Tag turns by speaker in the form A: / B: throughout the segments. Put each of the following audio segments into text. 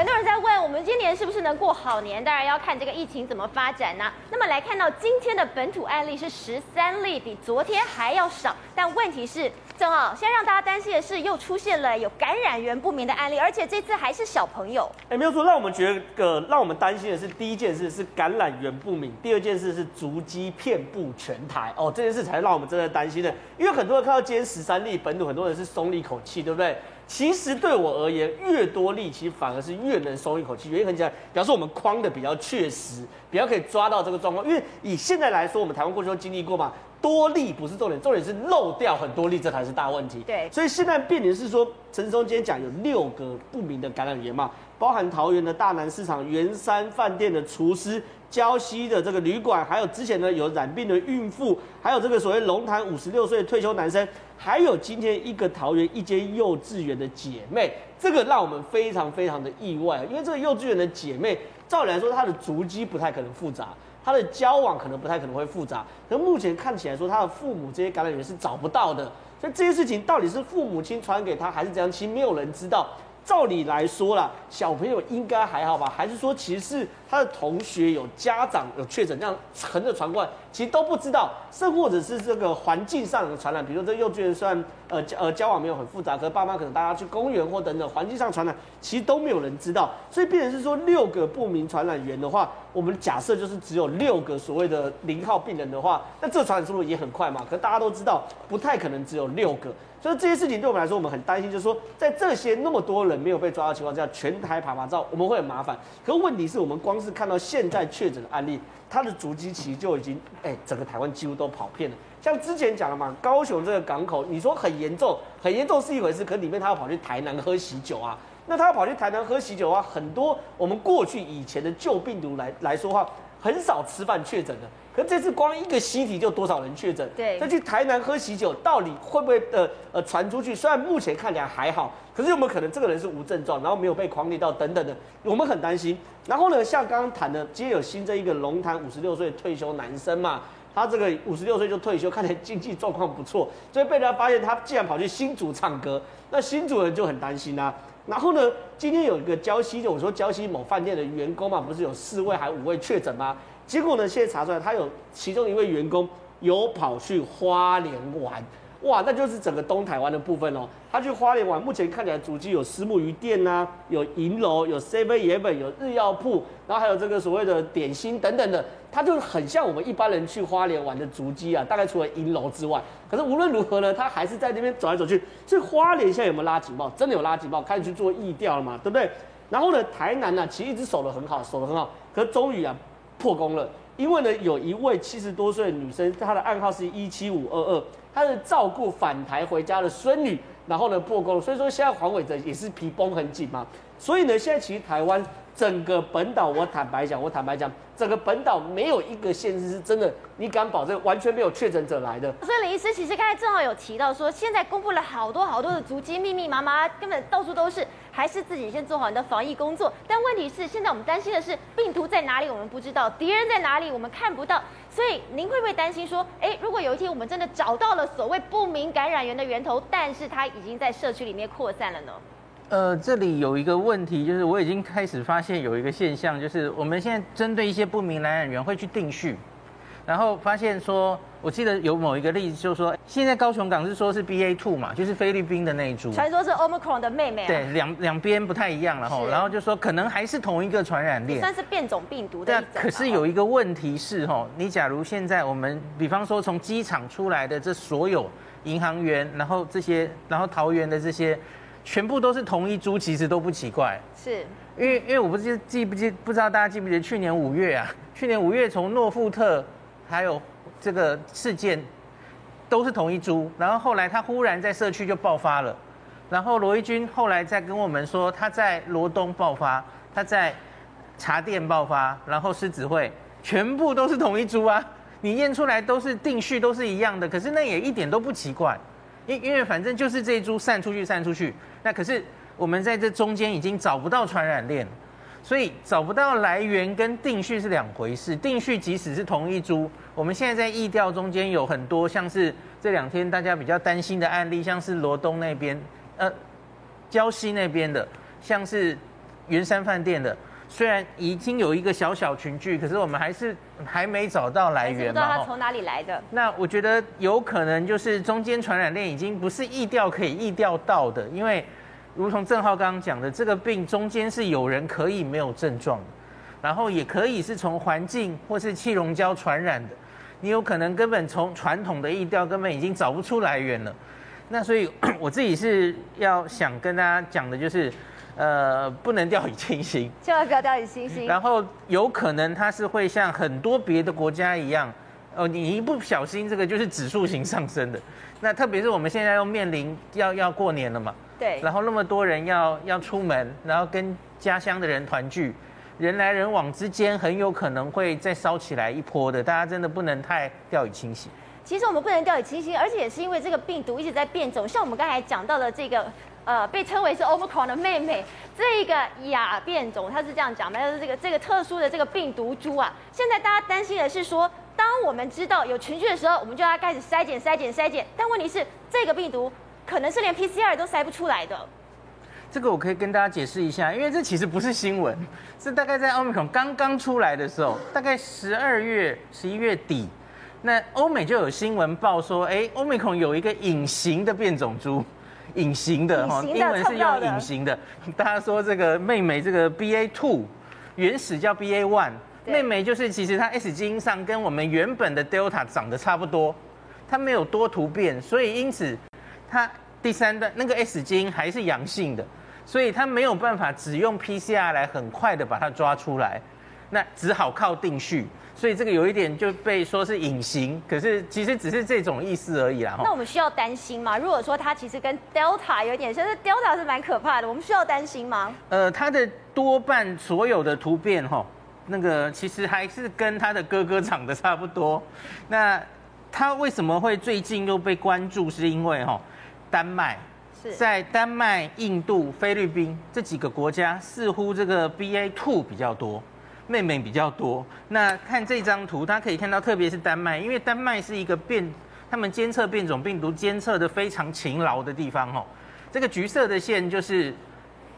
A: 很多人在问，我们今年是不是能过好年？当然要看这个疫情怎么发展呢、那么来看到今天的本土案例是十三例，比昨天还要少。但问题是，正好现在让大家担心的是，又出现了有感染源不明的案例，而且这次还是小朋友。
B: 哎，没有错，让我们觉得，让我们担心的是，第一件事是感染源不明，第二件事是足迹遍布全台。哦，这件事才让我们真的担心的，因为很多人看到今天十三例本土，很多人是松了一口气，对不对？其实对我而言，越多例其实反而是越能松一口气。原因很简单，表示我们框的比较确实，比较可以抓到这个状况。因为以现在来说，我们台湾过去都经历过嘛，多例不是重点，重点是漏掉很多例，这才是大问题。
A: 对，
B: 所以现在变成是说，陈松今天讲有六个不明的感染源嘛，包含桃园的大南市场、圆山饭店的厨师。礁溪的这个旅馆，还有之前呢有染病的孕妇，还有这个所谓龙潭五十六岁退休男生，还有今天一个桃园一间幼稚园的姐妹，这个让我们非常非常的意外，因为这个幼稚园的姐妹，照理来说她的足迹不太可能复杂，他的交往可能不太可能会复杂，可目前看起来说他的父母这些感染源是找不到的，所以这些事情到底是父母亲传给他还是怎样，其实没有人知道。照理来说啦，小朋友应该还好吧？还是说其实是他的同学有家长有确诊，这样横着传过来，其实都不知道，甚或者是这个环境上的传染，比如说这幼稚园虽然呃呃交往没有很复杂，可是爸妈可能大家去公园或等等环境上传染，其实都没有人知道，所以变成是说六个不明传染源的话，我们假设就是只有六个所谓的零号病人的话，那这传染速度也很快嘛？可是大家都知道，不太可能只有六个。所以这些事情对我们来说，我们很担心，就是说，在这些那么多人没有被抓到的情况下，全台爬爬照，我们会很麻烦。可问题是我们光是看到现在确诊的案例，它的足迹其实就已经，哎，整个台湾几乎都跑遍了。像之前讲了嘛，高雄这个港口，你说很严重，很严重是一回事，可里面他要跑去台南喝喜酒啊，那他要跑去台南喝喜酒啊，很多我们过去以前的旧病毒来来说话，很少吃饭确诊的。可这次光一个习题就多少人确诊？
A: 对，
B: 再去台南喝喜酒，到底会不会呃呃传出去？虽然目前看起来还好，可是有没有可能这个人是无症状，然后没有被狂列到等等的？我们很担心。然后呢，像刚刚谈的，今天有新增一个龙潭五十六岁退休男生嘛，他这个五十六岁就退休，看起来经济状况不错，所以被人家发现他竟然跑去新竹唱歌，那新竹人就很担心啊。然后呢，今天有一个江西，就我说江西某饭店的员工嘛，不是有四位还五位确诊吗？结果呢？现在查出来，他有其中一位员工有跑去花莲玩，哇，那就是整个东台湾的部分哦。他去花莲玩，目前看起来足迹有私募鱼店呐、有银楼，有 Seven Eleven，有日药铺，然后还有这个所谓的点心等等的，他就很像我们一般人去花莲玩的足迹啊。大概除了银楼之外，可是无论如何呢，他还是在那边走来走去。所以花莲现在有没有拉警报？真的有拉警报，开始去做疫调了嘛，对不对？然后呢，台南呢、其实一直守得很好，守得很好，可是终于啊。破功了，因为呢，有一位七十多岁的女生，她的暗号是一七五二二，她是照顾返台回家的孙女，然后呢破功了，所以说现在黄伟哲也是皮绷很紧嘛，所以呢，现在其实台湾整个本岛，我坦白讲，我坦白讲，整个本岛没有一个县市是真的，你敢保证完全没有确诊者来的？
A: 所以林医师其实刚才正好有提到说，现在公布了好多好多的足迹，密密麻麻，根本到处都是。还是自己先做好你的防疫工作，但问题是现在我们担心的是病毒在哪里，我们不知道；敌人在哪里，我们看不到。所以您会不会担心说，哎，如果有一天我们真的找到了所谓不明感染源的源头，但是它已经在社区里面扩散了呢？
C: 呃，这里有一个问题，就是我已经开始发现有一个现象，就是我们现在针对一些不明感染源会去定序。然后发现说，我记得有某一个例子，就是说，现在高雄港是说是 BA two 嘛，就是菲律宾的那一株，
A: 传说是 Omicron 的妹妹啊。
C: 对，两两边不太一样，了哈然后就说可能还是同一个传染链，
A: 算是变种病毒的。
C: 对啊，可是有一个问题是哈，你假如现在我们比方说从机场出来的这所有银行员，然后这些，然后桃园的这些，全部都是同一株，其实都不奇怪。
A: 是，
C: 因为因为我不记记不记不知道大家记不记得去年五月啊，去年五月从诺富特。还有这个事件都是同一株，然后后来他忽然在社区就爆发了，然后罗一军后来再跟我们说他在罗东爆发，他在茶店爆发，然后狮子会全部都是同一株啊，你验出来都是定序都是一样的，可是那也一点都不奇怪，因因为反正就是这一株散出去散出去，那可是我们在这中间已经找不到传染链。所以找不到来源跟定序是两回事。定序即使是同一株，我们现在在疫调中间有很多，像是这两天大家比较担心的案例，像是罗东那边，呃，礁溪那边的，像是云山饭店的，虽然已经有一个小小群聚，可是我们还是还没找到来源嘛。不知道
A: 它从哪里来的？
C: 那我觉得有可能就是中间传染链已经不是疫调可以疫调到的，因为如同正浩刚刚讲的，这个病中间是有人可以没有症状的，然后也可以是从环境或是气溶胶传染的。你有可能根本从传统的疫调根本已经找不出来源了，那所以我自己是要想跟大家讲的就是，呃，不能掉以轻心，
A: 千万不要掉以轻心。
C: 然后有可能它是会像很多别的国家一样，哦，你一不小心这个就是指数型上升的。那特别是我们现在又面临要要过年了嘛，
A: 对，
C: 然后那么多人要要出门，然后跟家乡的人团聚。人来人往之间，很有可能会再烧起来一波的，大家真的不能太掉以轻心。
A: 其实我们不能掉以轻心，而且也是因为这个病毒一直在变种，像我们刚才讲到的这个，呃，被称为是 Omicron 的妹妹，这一个亚变种，它是这样讲的，它是这个这个特殊的这个病毒株啊。现在大家担心的是说，当我们知道有群聚的时候，我们就要开始筛检、筛检、筛检，但问题是这个病毒可能是连 PCR 都筛不出来的。
C: 这个我可以跟大家解释一下，因为这其实不是新闻，是大概在奥密克戎刚刚出来的时候，大概十二月、十一月底，那欧美就有新闻报说，哎，奥密克戎有一个隐形的变种株，隐形的哈，英文是用隐形的。大家说这个妹妹这个 BA two，原始叫 BA one，妹妹就是其实它 S 基因上跟我们原本的 Delta 长得差不多，它没有多突变，所以因此它第三段那个 S 基因还是阳性的。所以它没有办法只用 PCR 来很快的把它抓出来，那只好靠定序。所以这个有一点就被说是隐形，可是其实只是这种意思而已啦。
A: 那我们需要担心吗？如果说它其实跟 Delta 有点像，是 Delta 是蛮可怕的，我们需要担心吗？
C: 呃，它的多半所有的突变哈，那个其实还是跟它的哥哥长得差不多。那它为什么会最近又被关注？是因为哈，丹麦。在丹麦、印度、菲律宾这几个国家，似乎这个 BA two 比较多，妹妹比较多。那看这张图，大家可以看到，特别是丹麦，因为丹麦是一个变，他们监测变种病毒监测的非常勤劳的地方哦。这个橘色的线就是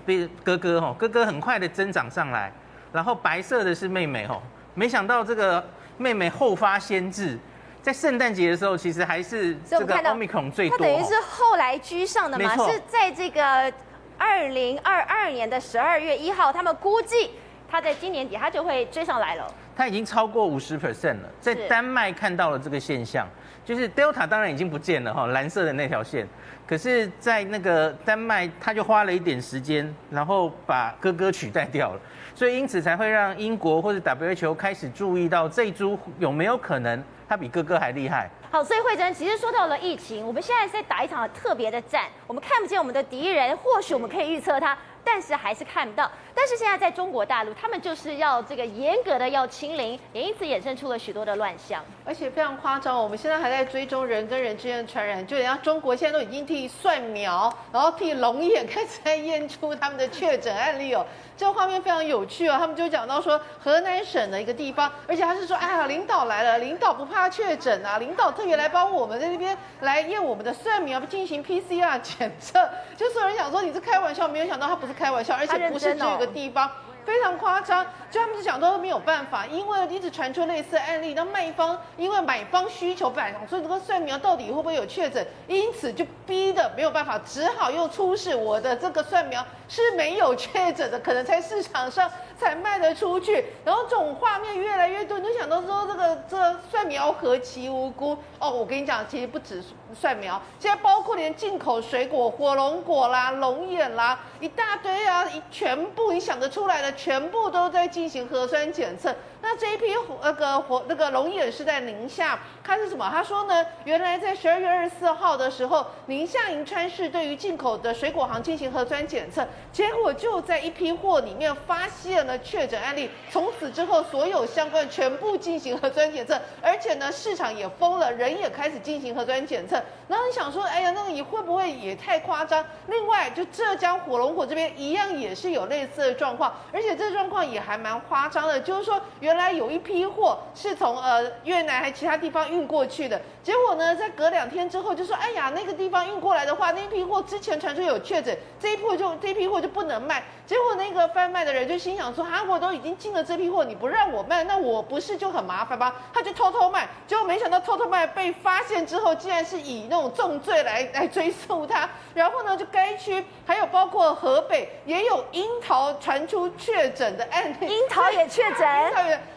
C: 被哥哥哦，哥哥很快的增长上来，然后白色的是妹妹哦。没想到这个妹妹后发先至。在圣诞节的时候，其实还是这个 Omicron 最多。
A: 它等于是后来居上的嘛？是在这个二零二二年的十二月一号，他们估计它在今年底它就会追上来了。
C: 它已经超过五十 percent 了，在丹麦看到了这个现象，就是 Delta 当然已经不见了哈，蓝色的那条线。可是，在那个丹麦，他就花了一点时间，然后把哥哥取代掉了，所以因此才会让英国或者 WHO 开始注意到这一株有没有可能。它比哥哥还厉害。
A: 好，所以慧珍其实说到了疫情，我们现在在打一场特别的战，我们看不见我们的敌人，或许我们可以预测它。但是还是看不到。但是现在在中国大陆，他们就是要这个严格的要清零，也因此衍生出了许多的乱象，
D: 而且非常夸张。我们现在还在追踪人跟人之间的传染，就人家中国现在都已经替蒜苗，然后替龙眼开始在验出他们的确诊案例哦。这个画面非常有趣哦，他们就讲到说河南省的一个地方，而且他是说，哎呀，领导来了，领导不怕确诊啊，领导特别来帮我们在那边来验我们的蒜苗，进行 PCR 检测。就所有人想说你是开玩笑，没有想到他不是开玩笑，而且不是这个地方。非常夸张，就他们就讲都没有办法，因为一直传出类似案例，那卖方因为买方需求不来，所以这个蒜苗到底会不会有确诊，因此就逼的没有办法，只好又出示我的这个蒜苗是没有确诊的，可能在市场上才卖得出去。然后这种画面越来越多，你就想到说这个这蒜苗何其无辜哦！我跟你讲，其实不止蒜苗，现在包括连进口水果，火龙果啦、龙眼啦，一大堆啊，全部你想得出来的。全部都在进行核酸检测。这一批那个火那个龙眼是在宁夏，他是什么？他说呢，原来在十二月二十四号的时候，宁夏银川市对于进口的水果行进行核酸检测，结果就在一批货里面发现了确诊案例。从此之后，所有相关全部进行核酸检测，而且呢，市场也封了，人也开始进行核酸检测。然后你想说，哎呀，那个你会不会也太夸张？另外，就浙江火龙果这边一样也是有类似的状况，而且这状况也还蛮夸张的，就是说原来有一批货是从呃越南还其他地方运过去的，结果呢，在隔两天之后就说，哎呀，那个地方运过来的话，那批货之前传出有确诊，这一批就这一批货就不能卖。结果那个贩卖的人就心想说，哈，我都已经进了这批货，你不让我卖，那我不是就很麻烦吗？他就偷偷卖，结果没想到偷偷卖被发现之后，竟然是以那种重罪来来追诉他。然后呢，就该区还有包括河北也有樱桃传出确诊的案例，
A: 樱桃也
D: 确诊。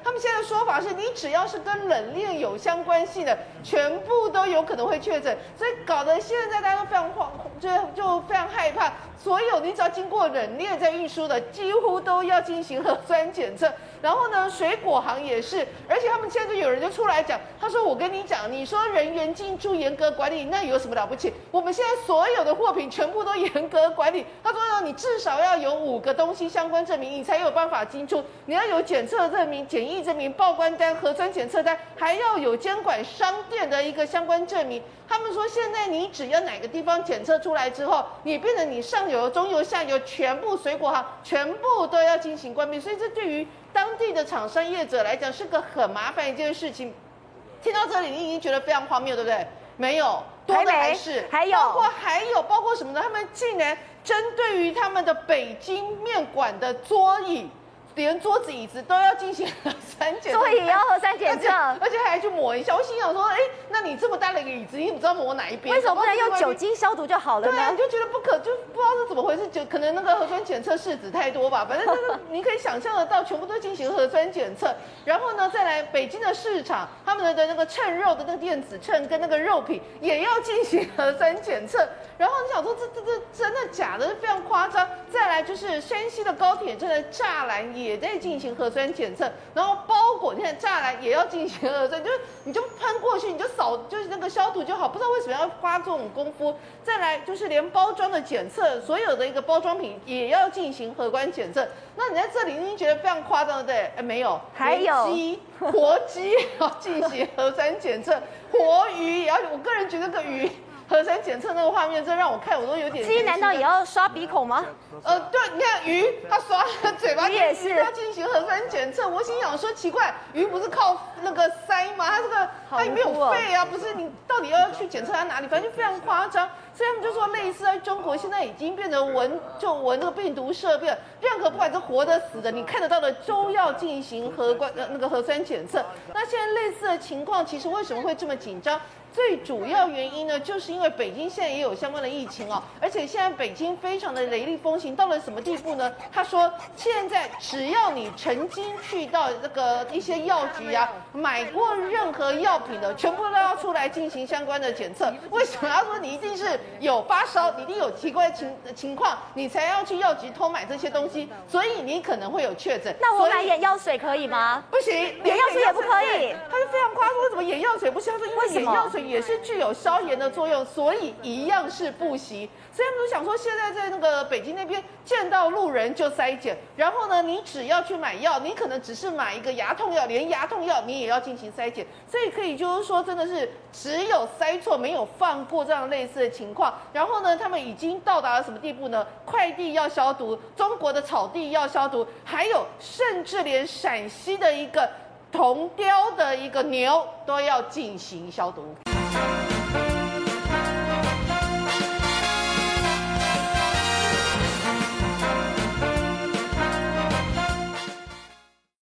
D: 他们现在的说法是你只要是跟冷链有相关系的，全部都有可能会确诊，所以搞得现在大家都非常慌，就就非常害怕。所有你只要经过冷链在运输的，几乎都要进行核酸检测。然后呢，水果行也是，而且他们现在就有人就出来讲，他说：“我跟你讲，你说人员进出严格管理，那有什么了不起？我们现在所有的货品全部都严格管理。”他说：“呢，你至少要有五个东西相关证明，你才有办法进出。你要有检测证明、检疫证明、报关单、核酸检测单，还要有监管商店的一个相关证明。”他们说，现在你只要哪个地方检测出来之后，你变成你上游、中游、下游全部水果行全部都要进行关闭，所以这对于当地的厂商业者来讲是个很麻烦一件事情。听到这里，你已经觉得非常荒谬，对不对？没有，多的还是
A: 还有，
D: 包括还有包括什么呢？他们竟然针对于他们的北京面馆的桌椅。连桌子椅子都要进行了 酸检测，
A: 所以要核酸检测，
D: 而且还去抹一下。我心想说，哎，那你这么大的一个椅子，你怎么知道抹哪一边？
A: 为什么不能用酒精消毒就好了呢？
D: 对啊，你就觉得不可，就不知道是怎么回事，就可能那个核酸检测试纸太多吧。反正就是你可以想象得到，全部都进行核酸检测。然后呢，再来北京的市场，他们的的那个称肉的那个电子秤跟那个肉品也要进行核酸检测。然后你想说，这这这真的假的？非常夸张。再来就是山西的高铁站的栅栏也在进行核酸检测，然后包裹你看栅栏也要进行核酸，就是你就喷过去，你就扫，就是那个消毒就好。不知道为什么要花这种功夫。再来就是连包装的检测，所有的一个包装品也要进行核酸检测。那你在这里，你已经觉得非常夸张，对不对？哎，没有，
A: 还有
D: 鸡，活鸡也要进行核酸检测，活鱼也要。我个人觉得这个鱼。核酸检测那个画面，这让我看我都有点。
A: 鸡难道也要刷鼻孔吗？
D: 呃，对，你看鱼，它刷嘴巴，
A: 鱼也是
D: 要进行核酸检测。我心想说，奇怪，鱼不是靠那个鳃吗？它这个它也没有肺啊，不是？你到底要去检测它哪里？反正就非常夸张。所以他们就说，类似在中国现在已经变成闻就闻那个病毒色变，任何不管是活的死的，你看得到的都要进行核关呃那个核酸检测。那现在类似的情况，其实为什么会这么紧张？最主要原因呢，就是因为北京现在也有相关的疫情哦，而且现在北京非常的雷厉风行，到了什么地步呢？他说，现在只要你曾经去到那个一些药局啊，买过任何药品的，全部都要出来进行相关的检测。为什么？他说你一定是有发烧，你一定有奇怪的情情况，你才要去药局偷买这些东西，所以你可能会有确诊。
A: 那我买眼药水可以吗？
D: 不行，
A: 眼药水也不可以。
D: 他就非常夸张，为什么眼药水不行？因为眼药水。也是具有消炎的作用，所以一样是不行。所以他们就想说，现在在那个北京那边见到路人就筛检，然后呢，你只要去买药，你可能只是买一个牙痛药，连牙痛药你也要进行筛检。所以可以就是说，真的是只有筛错，没有放过这样类似的情况。然后呢，他们已经到达了什么地步呢？快递要消毒，中国的草地要消毒，还有甚至连陕西的一个铜雕的一个牛都要进行消毒。